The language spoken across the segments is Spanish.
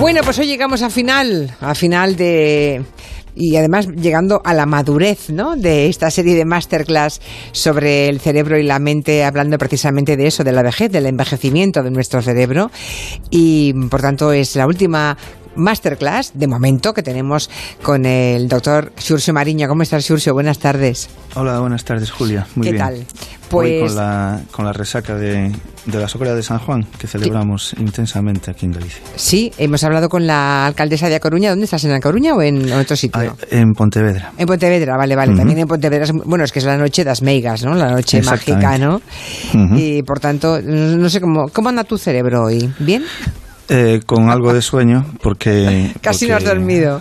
Bueno, pues hoy llegamos a final, a final de y además llegando a la madurez ¿no? de esta serie de masterclass sobre el cerebro y la mente, hablando precisamente de eso, de la vejez, del envejecimiento de nuestro cerebro. Y por tanto es la última masterclass de momento que tenemos con el doctor Xurxo Mariño. ¿Cómo estás, Xurxo? Buenas tardes. Hola, buenas tardes, Julia. Muy ¿Qué bien. tal? Pues... Pues con, la, con la resaca de, de la Sócora de San Juan, que celebramos intensamente aquí en Galicia. sí, hemos hablado con la alcaldesa de A Coruña. ¿Dónde estás? ¿En La Coruña o en otro sitio? Ah, en Pontevedra. En Pontevedra, vale, vale. También en Pontevedra, es, bueno, es que es la noche de las meigas, ¿no? La noche mágica, ¿no? Y por tanto, no sé cómo, ¿cómo anda tu cerebro hoy? ¿Bien? Eh, con algo de sueño, porque... Casi no has dormido.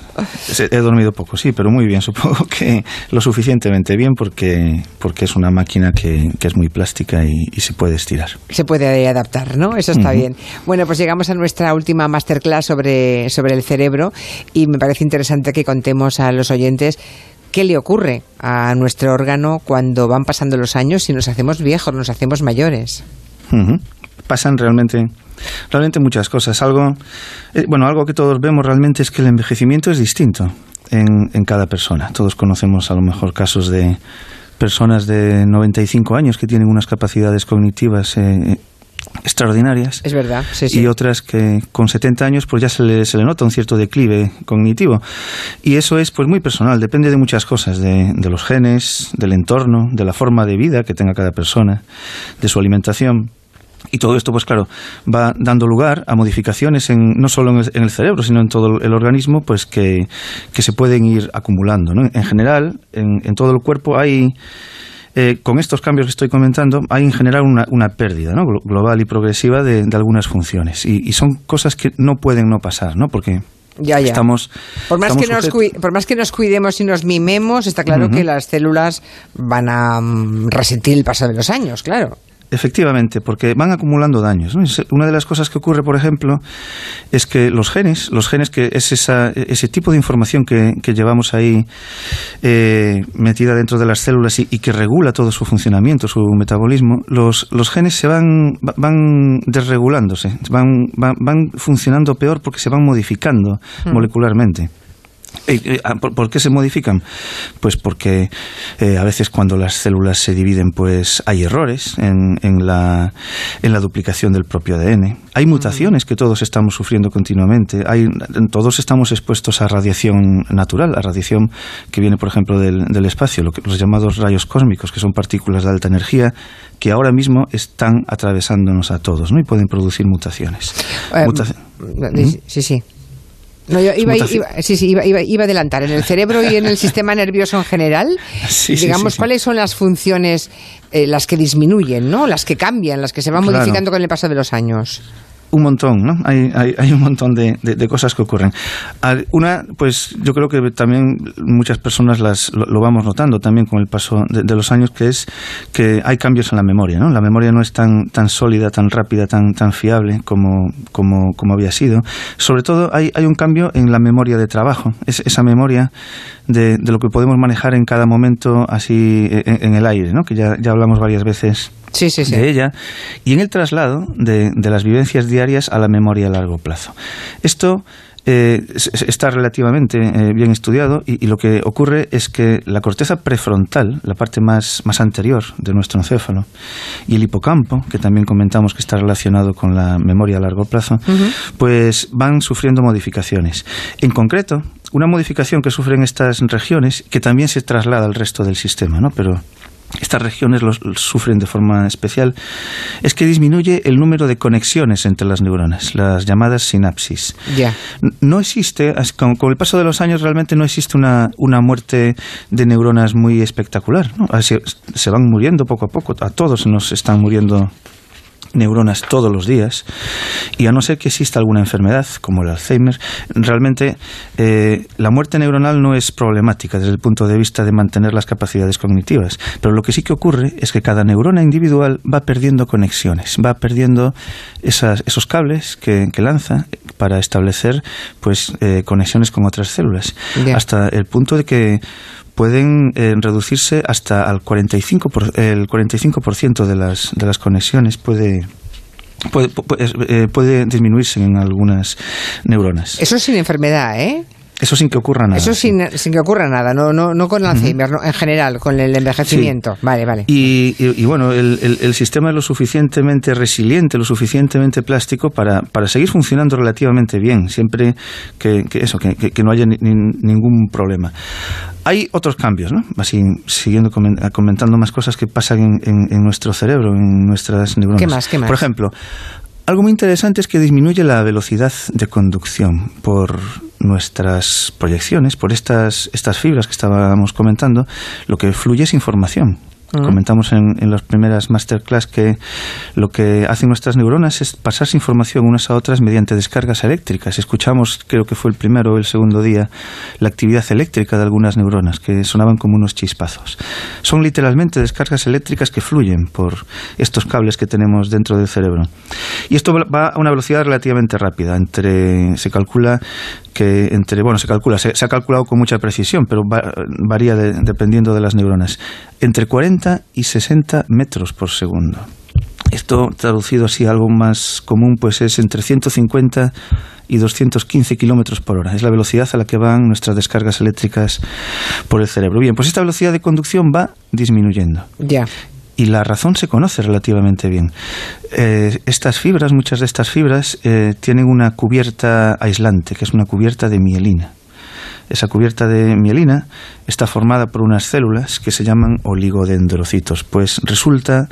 He dormido poco, sí, pero muy bien. Supongo que lo suficientemente bien porque, porque es una máquina que, que es muy plástica y, y se puede estirar. Se puede adaptar, ¿no? Eso está bien. Bueno, pues llegamos a nuestra última masterclass sobre, sobre el cerebro y me parece interesante que contemos a los oyentes qué le ocurre a nuestro órgano cuando van pasando los años y nos hacemos viejos, nos hacemos mayores. Pasan realmente, realmente muchas cosas. Algo, eh, bueno, algo que todos vemos realmente es que el envejecimiento es distinto en, en cada persona. Todos conocemos a lo mejor casos de personas de 95 años que tienen unas capacidades cognitivas eh, extraordinarias. Es verdad, sí, sí. Y otras que con 70 años pues ya se le, se le nota un cierto declive cognitivo. Y eso es pues muy personal, depende de muchas cosas, de, de los genes, del entorno, de la forma de vida que tenga cada persona, de su alimentación. Y todo esto, pues claro, va dando lugar a modificaciones en, no solo en el, en el cerebro, sino en todo el organismo, pues que, que se pueden ir acumulando. ¿no? En general, en, en todo el cuerpo hay, eh, con estos cambios que estoy comentando, hay en general una, una pérdida ¿no? Glo- global y progresiva de, de algunas funciones. Y, y son cosas que no pueden no pasar, ¿no? Porque Ya, ya. estamos... Por más, estamos que nos por más que nos cuidemos y nos mimemos, está claro que las células van a mm, resentir el paso de los años, claro. Efectivamente, porque van acumulando daños. Una de las cosas que ocurre, por ejemplo, es que los genes, los genes que es esa, ese tipo de información que, que llevamos ahí eh, metida dentro de las células y, y que regula todo su funcionamiento, su metabolismo, los, los genes se van, va- van desregulándose, van, van, van funcionando peor porque se van modificando molecularmente. Eh, eh, ah, ¿Por, qué se modifican? Pues porque eh, a veces cuando las células se dividen, pues hay errores en, en la, en la duplicación del propio ADN. Hay mutaciones que todos estamos sufriendo continuamente. Hay, todos estamos expuestos a radiación natural, a radiación que viene, por ejemplo, del, del espacio, lo que, los llamados rayos cósmicos, que son partículas de alta energía que ahora mismo están atravesándonos a todos ¿no? y pueden producir mutaciones. Eh, Mutaci- Sí, sí, sí. No, yo iba, iba- sí, sí, iba, iba- iba a adelantar. En el cerebro y en el sistema nervioso en general, Sí, digamos. ¿cuáles son las funciones, eh, las que disminuyen, ¿no? las que cambian, las que se van Claro. modificando con el paso de los años? Un montón, ¿no? Hay, hay, hay un montón de, de- cosas que ocurren. Una, pues yo creo que también muchas personas las, lo, vamos notando también con el paso de, los años, que es que hay cambios en la memoria, ¿no? La memoria no es tan, tan sólida, tan rápida, tan, tan fiable como, como, como había sido. Sobre todo hay, hay un cambio en la memoria de trabajo, es, esa memoria de, de lo que podemos manejar en cada momento así en, en el aire, ¿no? Que ya, ya hablamos varias veces Sí, sí, sí. de ella y en el traslado de, de las vivencias diarias a la memoria a largo plazo. Esto eh, está relativamente eh, bien estudiado y, y lo que ocurre es que la corteza prefrontal, la parte más, más anterior de nuestro encéfalo, y el hipocampo, que también comentamos que está relacionado con la memoria a largo plazo, pues van sufriendo modificaciones. En concreto, una modificación que sufren estas regiones, que también se traslada al resto del sistema, ¿no? Pero estas regiones los, sufren de forma especial, es que disminuye el número de conexiones entre las neuronas, las llamadas sinapsis. Ya. N- No existe, con, con el paso de los años realmente no existe una, una muerte de neuronas muy espectacular. ¿no? Así, se van muriendo poco a poco, a todos nos están muriendo neuronas todos los días y a no ser que exista alguna enfermedad como el Alzheimer, realmente eh, la muerte neuronal no es problemática desde el punto de vista de mantener las capacidades cognitivas, pero lo que sí que ocurre es que cada neurona individual va perdiendo conexiones, va perdiendo esas, esos cables que, que lanza para establecer pues eh, conexiones con otras células, hasta el punto de que pueden eh, reducirse hasta al 45%, por, el 45 de las, de las conexiones puede, puede, eh, puede disminuirse en algunas neuronas. Eso sin enfermedad, ¿eh? Eso sin que ocurra nada. Eso sin, sin que ocurra nada, no, no, no con el Alzheimer, en general, con el envejecimiento. Vale, vale. Y, y, bueno, el, el, sistema es lo suficientemente resiliente, lo suficientemente plástico para, para seguir funcionando relativamente bien, siempre que, que eso, que, que, no haya ningún problema. Hay otros cambios, ¿no? Así, siguiendo comentando más cosas que pasan en, en, en nuestro cerebro, en nuestras neuronas. ¿Qué más? ¿Qué más? Por ejemplo, algo muy interesante es que disminuye la velocidad de conducción por nuestras proyecciones, por estas, estas fibras que estábamos comentando, lo que fluye es información. Comentamos en, las primeras masterclass que lo que hacen nuestras neuronas es pasarse información unas a otras mediante descargas eléctricas. Escuchamos, creo que fue el primero o el segundo día, la actividad eléctrica de algunas neuronas que sonaban como unos chispazos. Son literalmente descargas eléctricas que fluyen por estos cables que tenemos dentro del cerebro. Y esto va a una velocidad relativamente rápida. Entre, se calcula que entre, bueno, se calcula, se, se ha calculado con mucha precisión, pero va, varía de, dependiendo de las neuronas, entre 40 y 60 metros por segundo. Esto traducido así a algo más común, pues es entre 150 y 215 kilómetros por hora. Es la velocidad a la que van nuestras descargas eléctricas por el cerebro. Bien, pues esta velocidad de conducción va disminuyendo. Ya y la razón se conoce relativamente bien. Eh, estas fibras, muchas de estas fibras, eh, tienen una cubierta aislante, que es una cubierta de mielina. Esa cubierta de mielina está formada por unas células que se llaman oligodendrocitos. Pues resulta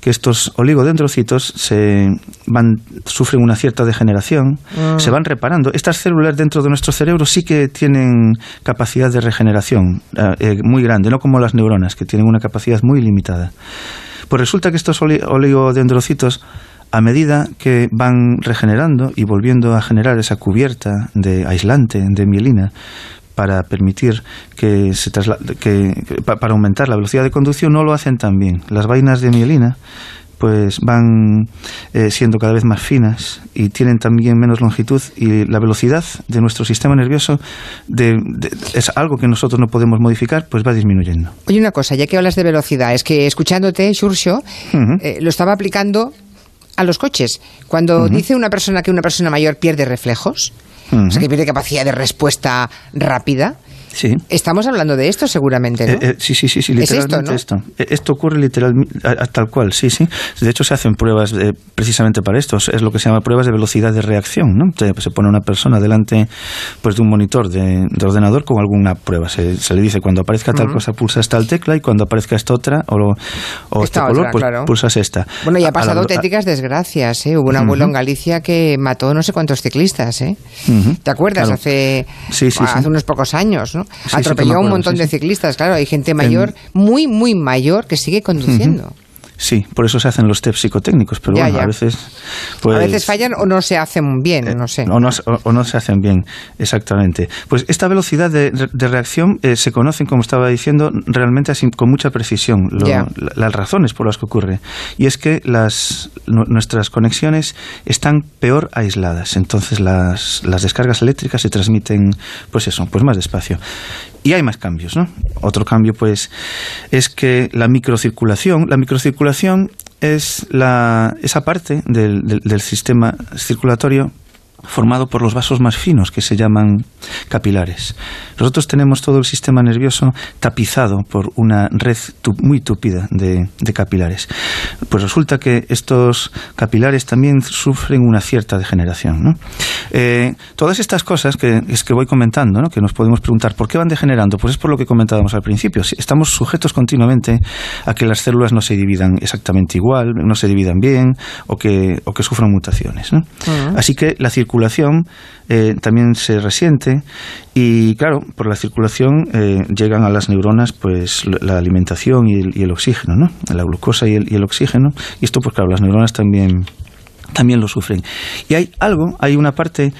que estos oligodendrocitos se van, sufren una cierta degeneración, mm. se van reparando. Estas células dentro de nuestro cerebro sí que tienen capacidad de regeneración eh, eh muy grande, no como las neuronas, que tienen una capacidad muy limitada. Pues resulta que estos oligodendrocitos a medida que van regenerando y volviendo a generar esa cubierta de aislante de mielina, para permitir que se que, para aumentar la velocidad de conducción no lo hacen tan bien. Las vainas de mielina pues van eh, siendo cada vez más finas y tienen también menos longitud y la velocidad de nuestro sistema nervioso de, es algo que nosotros no podemos modificar, pues va disminuyendo. Oye, una cosa, ya que hablas de velocidad, es que escuchándote, Xursio, eh, lo estaba aplicando a los coches. Cuando dice una persona que una persona mayor pierde reflejos, o sea, que pierde capacidad de respuesta rápida. Sí. Estamos hablando de esto seguramente, ¿no? Eh, eh, sí, sí, sí, sí, literalmente esto, ¿no? esto. Eh, esto ocurre literalmente tal cual, sí, sí. De hecho, se hacen pruebas precisamente para esto. Es lo que se llama pruebas de velocidad de reacción, ¿no? Se, pone una persona delante pues, de un monitor de, ordenador con alguna prueba. Se, le dice cuando aparezca tal cosa pulsas tal tecla y cuando aparezca esta otra o, o este color pues pulsas esta. Bueno, y ha pasado auténticas desgracias, ¿eh? Hubo un abuelo en Galicia que mató no sé cuántos ciclistas, ¿eh? ¿Te acuerdas? Hace, hace unos pocos años, ¿no? Atropelló a un montón de ciclistas, claro, hay gente mayor, muy, muy mayor, que sigue conduciendo. Sí, por eso se hacen los test psicotécnicos, pero bueno, a veces... Pues, a veces fallan o no se hacen bien, eh, no sé. O no, o, no, se hacen bien, exactamente. Pues esta velocidad de, de reacción eh, se conocen, como estaba diciendo, realmente así, con mucha precisión, las razones por las que ocurre. Y es que las, nuestras conexiones están peor aisladas, entonces las, las descargas eléctricas se transmiten, pues eso, pues más despacio. Y hay más cambios, ¿no? Otro cambio, pues, es que la microcirculación, la microcirculación es la, esa parte del, del sistema circulatorio formado por los vasos más finos que se llaman capilares. Nosotros tenemos todo el sistema nervioso tapizado por una red muy tupida de, capilares. Pues resulta que estos capilares también sufren una cierta degeneración. Eh, todas estas cosas que, es que voy comentando, que nos podemos preguntar por qué van degenerando, pues es por lo que comentábamos al principio. Estamos sujetos continuamente a que las células no se dividan exactamente igual, no se dividan bien o que, o que sufran mutaciones. Así que la circulación circulación eh, también se resiente y claro, por la circulación eh, llegan a las neuronas pues la alimentación y el, oxígeno, ¿no? La glucosa y el, oxígeno y esto pues claro, las neuronas también también lo sufren. Y hay algo, hay una parte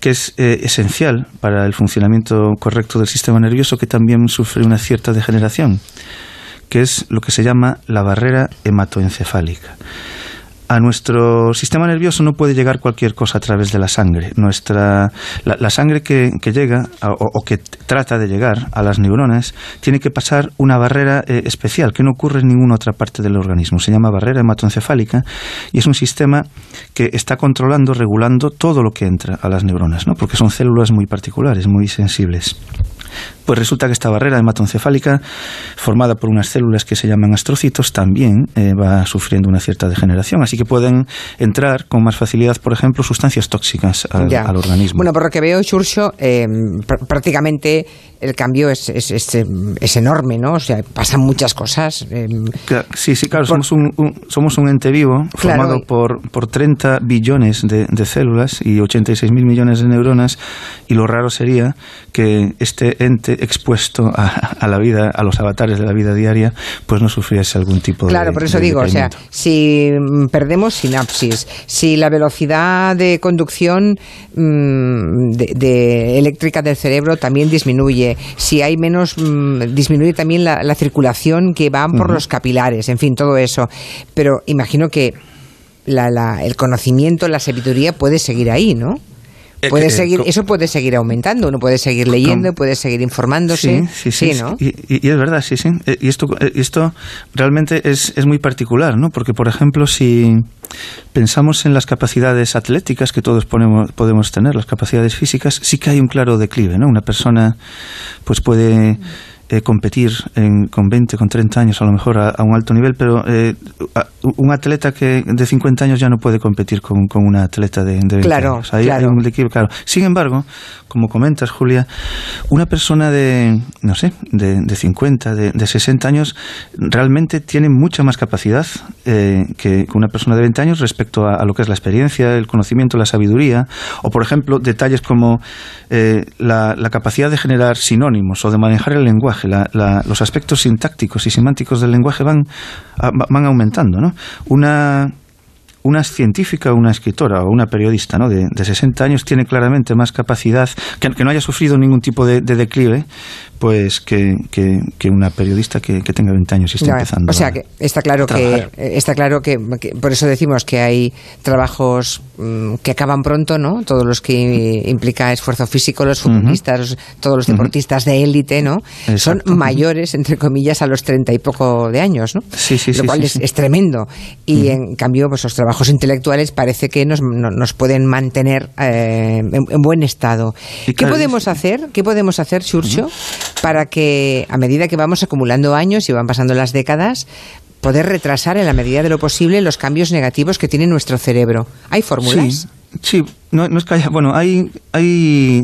que es eh, esencial para el funcionamiento correcto del sistema nervioso que también sufre una cierta degeneración, que es lo que se llama la barrera hematoencefálica. A nuestro sistema nervioso no puede llegar cualquier cosa a través de la sangre. Nuestra, la, sangre que, llega o, que trata de llegar a las neuronas tiene que pasar una barrera eh, especial que no ocurre en ninguna otra parte del organismo. Se llama barrera hematoencefálica y es un sistema que está controlando, regulando todo lo que entra a las neuronas, ¿no? porque son células muy particulares, muy sensibles. Pues resulta que esta barrera hematoencefálica, formada por unas células que se llaman astrocitos, también eh, va sufriendo una cierta degeneración. Así que pueden entrar con más facilidad, por ejemplo, sustancias tóxicas al, organismo. Bueno, por lo que veo, Churcho, eh, prácticamente el cambio es, es, es, enorme, ¿no? O sea, pasan muchas cosas. Eh, sí, sí, claro, somos, un, somos un ente vivo formado por, por 30 billones de, de células y 86 mil millones de neuronas, y lo raro sería que este ente expuesto a, la vida, a los avatares de la vida diaria, pues no sufriese algún tipo de. Claro, por eso digo, o sea, si perdemos sinapsis, si la velocidad de conducción mm, de, eléctrica del cerebro también disminuye, si hay menos, mm, disminuye también la, circulación que van por los capilares, en fin, todo eso. Pero imagino que el conocimiento, la sabiduría puede seguir ahí, ¿no? Eh, puede eh, seguir, eso puede seguir aumentando, uno puede seguir leyendo, puede seguir informándose. Sí, sí, sí. y, es verdad, sí, sí. Eh, y esto, esto realmente es, es muy particular, ¿no? Porque, por ejemplo, si pensamos en las capacidades atléticas que todos podemos tener, las capacidades físicas, sí que hay un claro declive, ¿no? Una persona pues puede eh, competir con 20, con 30 años a lo mejor a, un alto nivel, pero eh, un atleta que de 50 años ya no puede competir con, con una atleta de, de 20 claro, años. Claro. un claro. Sin embargo, como comentas, Julia, una persona de, no sé, de, de 50, de, de 60 años, realmente tiene mucha más capacidad eh, que, una persona de 20 años respecto a, lo que es la experiencia, el conocimiento, la sabiduría, o por ejemplo, detalles como la, la capacidad de generar sinónimos o de manejar el lenguaje los aspectos sintácticos y semánticos del lenguaje van, van aumentando. ¿no? Una, una científica, una escritora o una periodista ¿no? de, de 60 años tiene claramente más capacidad, que, que no haya sufrido ningún tipo de, declive, pues que, que, una periodista que, tenga 20 años y esté empezando. O sea, que está claro que está claro que, por eso decimos que hay trabajos mm, que acaban pronto, ¿no? Todos los que implica esfuerzo físico, los futbolistas, todos los deportistas de élite, ¿no? Son mayores, entre comillas, a los 30 y poco de años, ¿no? Sí, sí, Lo cual es, es, tremendo. Y en cambio, pues los trabajos intelectuales parece que nos, nos pueden mantener eh, en, buen estado. ¿Qué podemos hacer? ¿Qué podemos hacer, Churcho? para que a medida que vamos acumulando años y van pasando las décadas, poder retrasar en la medida de lo posible los cambios negativos que tiene nuestro cerebro. ¿Hay fórmulas? Sí, no, es que haya, bueno, hay, hay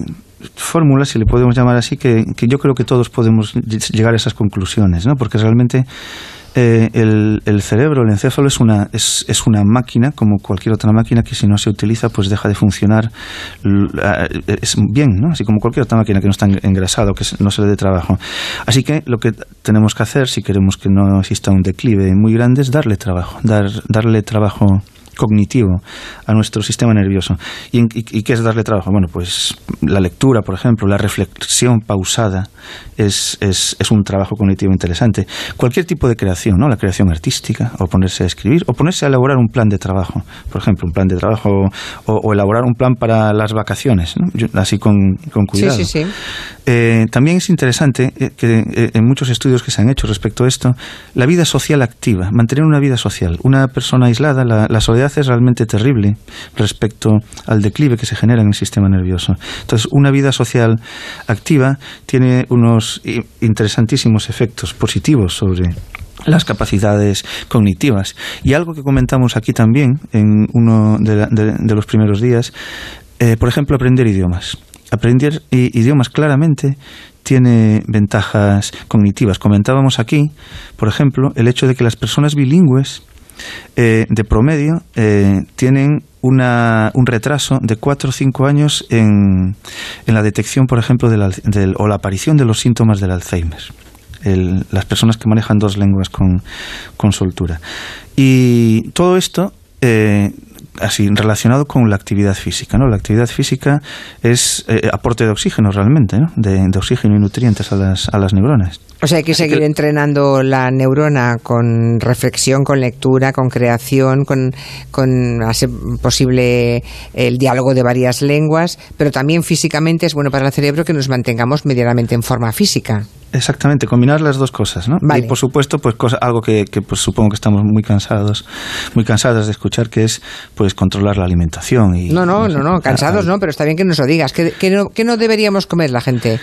fórmulas, si le podemos llamar así, que, que yo creo que todos podemos llegar a esas conclusiones, ¿no? Porque realmente eh, el, el, cerebro, el encéfalo, es una, es, es, una máquina, como cualquier otra máquina, que si no se utiliza, pues deja de funcionar es bien, ¿no? Así como cualquier otra máquina que no está engrasada o que no se le dé trabajo. Así que lo que tenemos que hacer, si queremos que no exista un declive muy grande, es darle trabajo, dar, darle trabajo cognitivo a nuestro sistema nervioso. ¿Y, qué es darle trabajo? Bueno, pues la lectura, por ejemplo, la reflexión pausada es, es, es, un trabajo cognitivo interesante. Cualquier tipo de creación, ¿no? La creación artística, o ponerse a escribir, o ponerse a elaborar un plan de trabajo. Por ejemplo, un plan de trabajo, o, elaborar un plan para las vacaciones, así con, con cuidado. Sí, sí, sí. Eh, también es interesante eh, que eh, en muchos estudios que se han hecho respecto a esto, la vida social activa, mantener una vida social. Una persona aislada, la, la soledad es realmente terrible respecto al declive que se genera en el sistema nervioso. Entonces, una vida social activa tiene unos interesantísimos efectos positivos sobre las capacidades cognitivas. Y algo que comentamos aquí también en uno de, los primeros días, eh, por ejemplo, aprender idiomas. Aprender idiomas claramente tiene ventajas cognitivas. Comentábamos aquí, por ejemplo, el hecho de que las personas bilingües eh, de promedio eh, tienen una, un retraso de 4 o 5 años en, en, la detección, por ejemplo, del, o la aparición de los síntomas del Alzheimer. las personas que manejan dos lenguas con, con soltura. Y todo esto eh, así relacionado con la actividad física. ¿no? La actividad física es eh, aporte de oxígeno realmente, ¿no? de, oxígeno y nutrientes a las, a las neuronas. O sea, hay que seguir entrenando la neurona con reflexión, con lectura, con creación, con, con hacer posible el diálogo de varias lenguas, pero también físicamente es bueno para el cerebro que nos mantengamos medianamente en forma física. Exactamente, combinar las dos cosas, ¿no? Y por supuesto, pues cosa, algo que, que pues, supongo que estamos muy cansados, muy cansadas de escuchar, que es pues controlar la alimentación. Y, no, no, no, no, cansados no, pero está bien que nos lo digas. ¿Qué, no, qué no deberíamos comer la gente?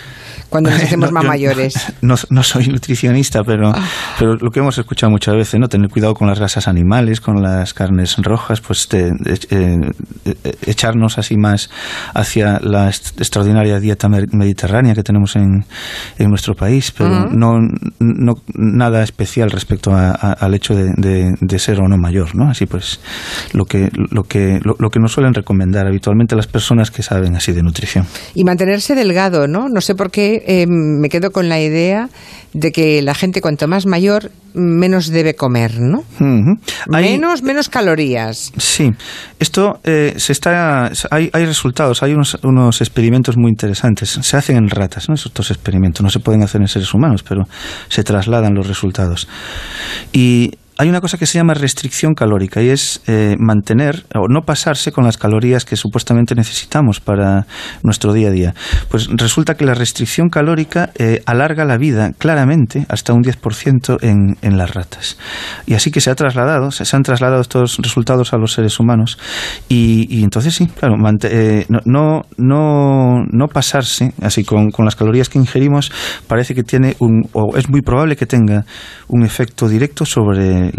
cuando nos hacemos más mayores. No, no, soy nutricionista, pero, ah. pero lo que hemos escuchado muchas veces, ¿no? Tener cuidado con las grasas animales, con las carnes rojas, pues eh, eh, echarnos así más hacia la extraordinaria dieta mediterránea que tenemos en, en nuestro país, pero no, no nada especial respecto al hecho de, de, ser o no mayor, ¿no? Así pues, lo que, lo, que, lo, que nos suelen recomendar habitualmente las personas que saben así de nutrición. Y mantenerse delgado, ¿no? No sé por qué eh, me quedo con la idea de que la gente cuanto más mayor menos debe comer, ¿no? menos, menos calorías. Sí, esto eh, se está, hay, hay resultados, hay unos, unos, experimentos muy interesantes. Se hacen en ratas, ¿no? Estos experimentos no se pueden hacer en seres humanos, pero se trasladan los resultados. Y hay una cosa que se llama restricción calórica y es eh, mantener o no pasarse con las calorías que supuestamente necesitamos para nuestro día a día. Pues resulta que la restricción calórica eh, alarga la vida claramente hasta un 10% en, en las ratas. Y así que se ha trasladado, se, han trasladado estos resultados a los seres humanos y, entonces sí, claro, eh, no, no, no, pasarse así con, con las calorías que ingerimos parece que tiene un, o es muy probable que tenga un efecto directo sobre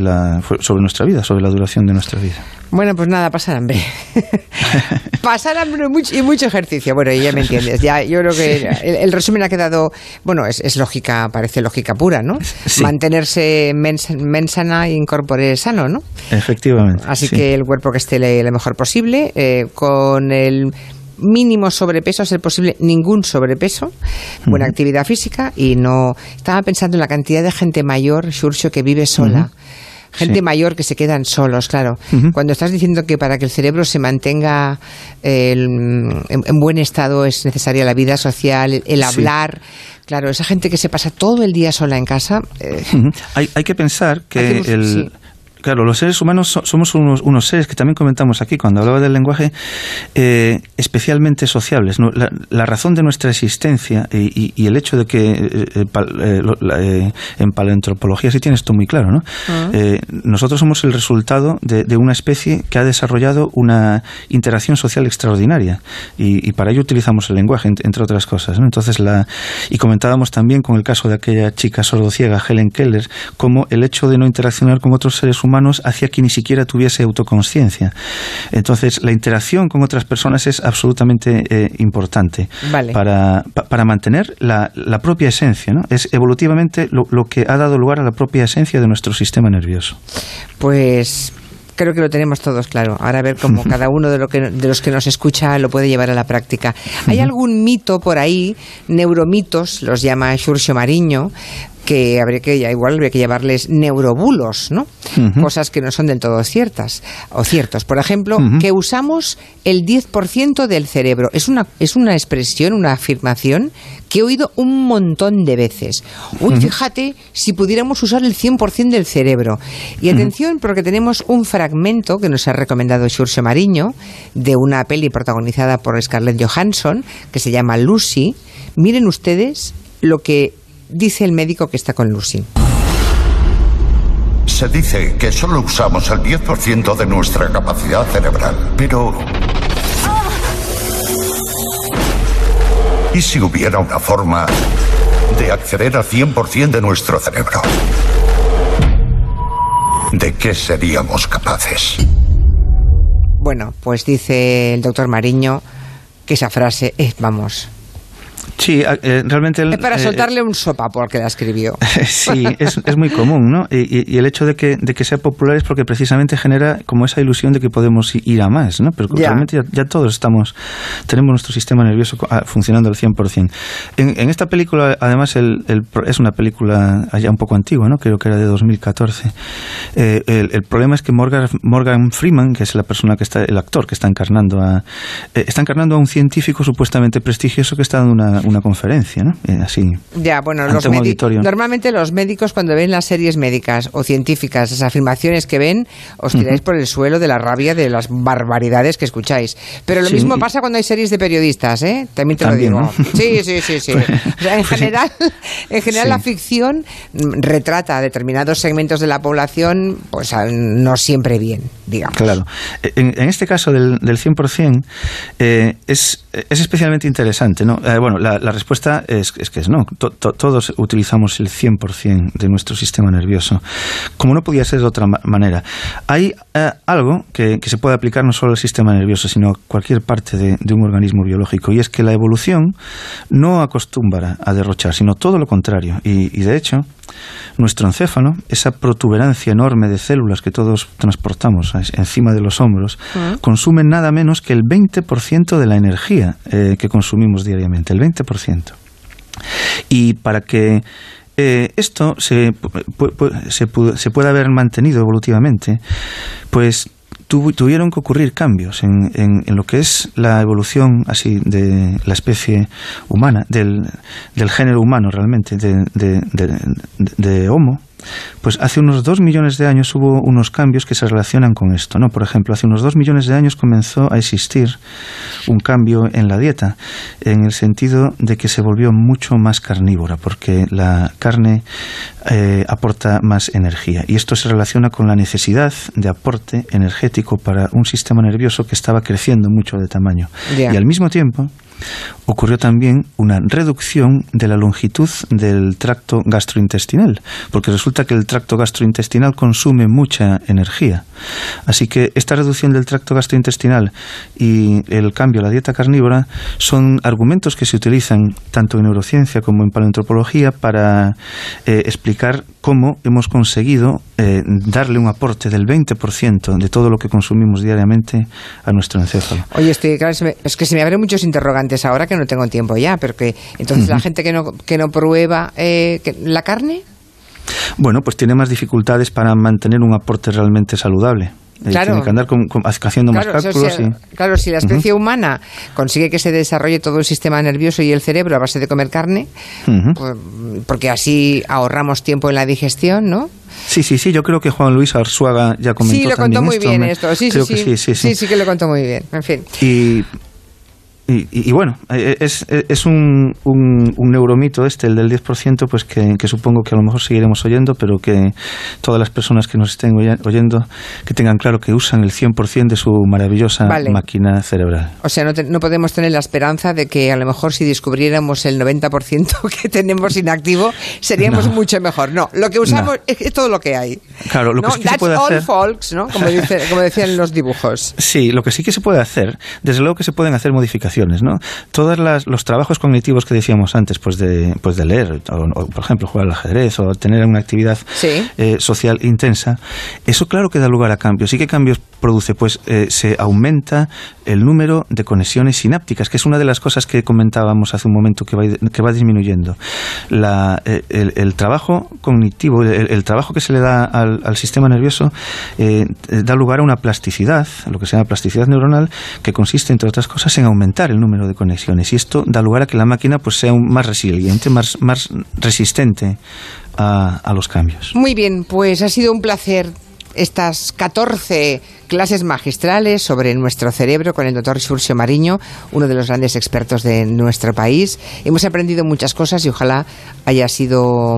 sobre nuestra vida, sobre la duración de nuestra vida. Bueno, pues nada, pasar hambre. pasar hambre y mucho ejercicio. Bueno, ya me entiendes. Ya, yo creo que el, resumen ha quedado, bueno, es, lógica, parece lógica pura, ¿no? Mantenerse mensana e incorporar sano, ¿no? Efectivamente. Así que el cuerpo que esté lo mejor posible, eh, con el mínimo sobrepeso, a ser posible ningún sobrepeso, buena actividad física y no... Estaba pensando en la cantidad de gente mayor, Xurxo, que vive sola gente mayor que se quedan solos, claro. Cuando estás diciendo que para que el cerebro se mantenga en, buen estado es necesaria la vida social, el, hablar. Claro, esa gente que se pasa todo el día sola en casa. Eh, hay, hay, que pensar que el, Claro, los seres humanos somos unos, unos, seres que también comentamos aquí cuando hablaba del lenguaje, eh, especialmente sociables. La, razón de nuestra existencia y, el hecho de que eh, eh, en paleoantropología sí tiene esto muy claro, ¿no? Ah. nosotros somos el resultado de, una especie que ha desarrollado una interacción social extraordinaria y, para ello utilizamos el lenguaje, entre otras cosas. Entonces, la, y comentábamos también con el caso de aquella chica sordociega, Helen Keller, como el hecho de no interaccionar con otros seres humanos hacia que ni siquiera tuviese autoconsciencia. Entonces, la interacción con otras personas es absolutamente eh, importante para, para, mantener la, la, propia esencia. ¿no? Es evolutivamente lo, lo que ha dado lugar a la propia esencia de nuestro sistema nervioso. Pues creo que lo tenemos todos claro. Ahora a ver cómo cada uno de, lo que, de los que nos escucha lo puede llevar a la práctica. ¿Hay algún mito por ahí, neuromitos, los llama Xurxo Mariño, que habría que igual habría que llamarles neurobulos, ¿no? Cosas que no son del todo ciertas o ciertos. Por ejemplo, que usamos el 10% del cerebro. Es una es una expresión, una afirmación que he oído un montón de veces. Uy, fíjate si pudiéramos usar el 100% del cerebro. Y atención porque tenemos un fragmento que nos ha recomendado Xurxo Mariño de una peli protagonizada por Scarlett Johansson que se llama Lucy. Miren ustedes lo que dice el médico que está con Lucy. Se dice que solo usamos el 10% de nuestra capacidad cerebral, pero... ¿Y si hubiera una forma de acceder al 100% de nuestro cerebro? ¿De qué seríamos capaces? Bueno, pues dice el doctor Mariño que esa frase es, vamos, Sí, eh, realmente... es para soltarle un sopa porque la escribió. sí, es, es, muy común, ¿no? Y, el hecho de que, de que sea popular es porque precisamente genera como esa ilusión de que podemos ir a más, ¿no? Pero realmente ya, todos estamos, tenemos nuestro sistema nervioso ah, funcionando al 100%. En, en esta película, además, el, es una película ya un poco antigua, ¿no? Creo que era de 2014. Eh, el, el, problema es que Morgan, Morgan Freeman, que es la persona que está, el actor que está encarnando a, eh, está encarnando a un científico supuestamente prestigioso que está dando una una conferencia, ¿no? Eh, así. Ya, bueno, los normalmente los médicos cuando ven las series médicas o científicas, esas afirmaciones que ven, os tiráis por el suelo de la rabia de las barbaridades que escucháis. Pero lo mismo pasa cuando hay series de periodistas, ¿eh? También te lo digo. Sí, sí, sí, sí. en pues general, en general la ficción retrata determinados segmentos de la población, pues no siempre bien, digamos. Claro. En, este caso del, del 100%, eh, es, es especialmente interesante, ¿no? Eh, bueno, la, respuesta es, que es no. todos utilizamos el 100% de nuestro sistema nervioso. Como no podía ser de otra manera. Hay eh, algo que, se puede aplicar no solo al sistema nervioso, sino a cualquier parte de, un organismo biológico. Y es que la evolución no acostumbra a derrochar, sino todo lo contrario. Y, de hecho, nuestro encéfalo, esa protuberancia enorme de células que todos transportamos encima de los hombros, mm. consume nada menos que el 20% de la energía eh, que consumimos diariamente. El 20%. Y para que eh, esto se, se, se, pueda haber mantenido evolutivamente, pues tuvieron que ocurrir cambios en, en, lo que es la evolución así de la especie humana, del, del género humano realmente, de, de Homo, pues hace unos dos millones de años hubo unos cambios que se relacionan con esto, ¿no? Por ejemplo, hace unos dos millones de años comenzó a existir un cambio en la dieta, en el sentido de que se volvió mucho más carnívora, porque la carne eh, aporta más energía. Y esto se relaciona con la necesidad de aporte energético para un sistema nervioso que estaba creciendo mucho de tamaño. Y al mismo tiempo, ocurrió también una reducción de la longitud del tracto gastrointestinal, porque resulta que el tracto gastrointestinal consume mucha energía. Así que esta reducción del tracto gastrointestinal y el cambio a la dieta carnívora son argumentos que se utilizan tanto en neurociencia como en paleontropología para eh, explicar cómo hemos conseguido eh, darle un aporte del 20% de todo lo que consumimos diariamente a nuestro encéfalo. Oye, estoy, es que se me abren muchos ahora que no tengo tiempo ya, pero que entonces la gente que no, que no prueba eh, la carne. Bueno, pues tiene más dificultades para mantener un aporte realmente saludable. Eh, claro. Tiene que andar haciendo más cálculos. Claro, si la especie humana consigue que se desarrolle todo el sistema nervioso y el cerebro a base de comer carne, pues, porque así ahorramos tiempo en la digestión, ¿no? Sí, sí, sí, yo creo que Juan Luis Arzuaga ya comentó Sí, lo contó muy bien esto, sí, sí, sí, sí, sí, sí, que lo contó muy bien, en fin. Y y, bueno, eh, es, es un, un, neuromito este, el del 10%, pues que, supongo que a lo mejor seguiremos oyendo, pero que todas las personas que nos estén oyendo, que tengan claro que usan el 100% de su maravillosa máquina cerebral. O sea, no, no, podemos tener la esperanza de que a lo mejor si descubriéramos el 90% que tenemos inactivo, seríamos mucho mejor. No, lo que usamos es, todo lo que hay. Claro, lo que sí que se puede all hacer... folks, ¿no? Como, dice, como decían los dibujos. Sí, lo que sí que se puede hacer, desde luego que se pueden hacer modificaciones ¿no? Todos los trabajos cognitivos que decíamos antes, pues de, pues de leer, o, por ejemplo jugar al ajedrez, o tener una actividad eh, social intensa, eso claro que da lugar a cambios. ¿Y qué cambios produce? Pues eh, se aumenta el número de conexiones sinápticas, que es una de las cosas que comentábamos hace un momento que va, que va disminuyendo. La, eh, el, trabajo cognitivo, el, trabajo que se le da al, sistema nervioso, da lugar a una plasticidad, lo que se llama plasticidad neuronal, que consiste, entre otras cosas, en aumentar el número de conexiones y esto da lugar a que la máquina pues sea más resiliente, más, más resistente a, a los cambios. Muy bien, pues ha sido un placer estas 14 clases magistrales sobre nuestro cerebro con el doctor Xurxo Mariño, uno de los grandes expertos de nuestro país. Hemos aprendido muchas cosas y ojalá haya sido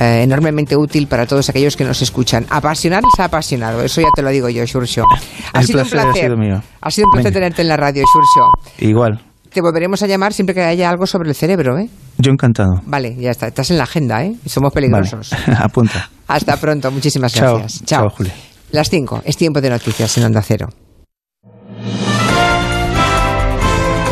eh, enormemente útil para todos aquellos que nos escuchan. Apasionar ha apasionado, eso ya te lo digo yo, Xurxo. Ha sido un placer. Ha sido, mío. ha sido un placer tenerte en la radio, Xurxo. Igual. Te volveremos a llamar siempre que haya algo sobre el cerebro, ¿eh? Yo encantado. Vale, ya está. Estás en la agenda, ¿eh? Somos peligrosos. Apunta. Hasta pronto. Muchísimas gracias. Chao. Chao, Julia. Las 5. Es tiempo de noticias en Onda Cero.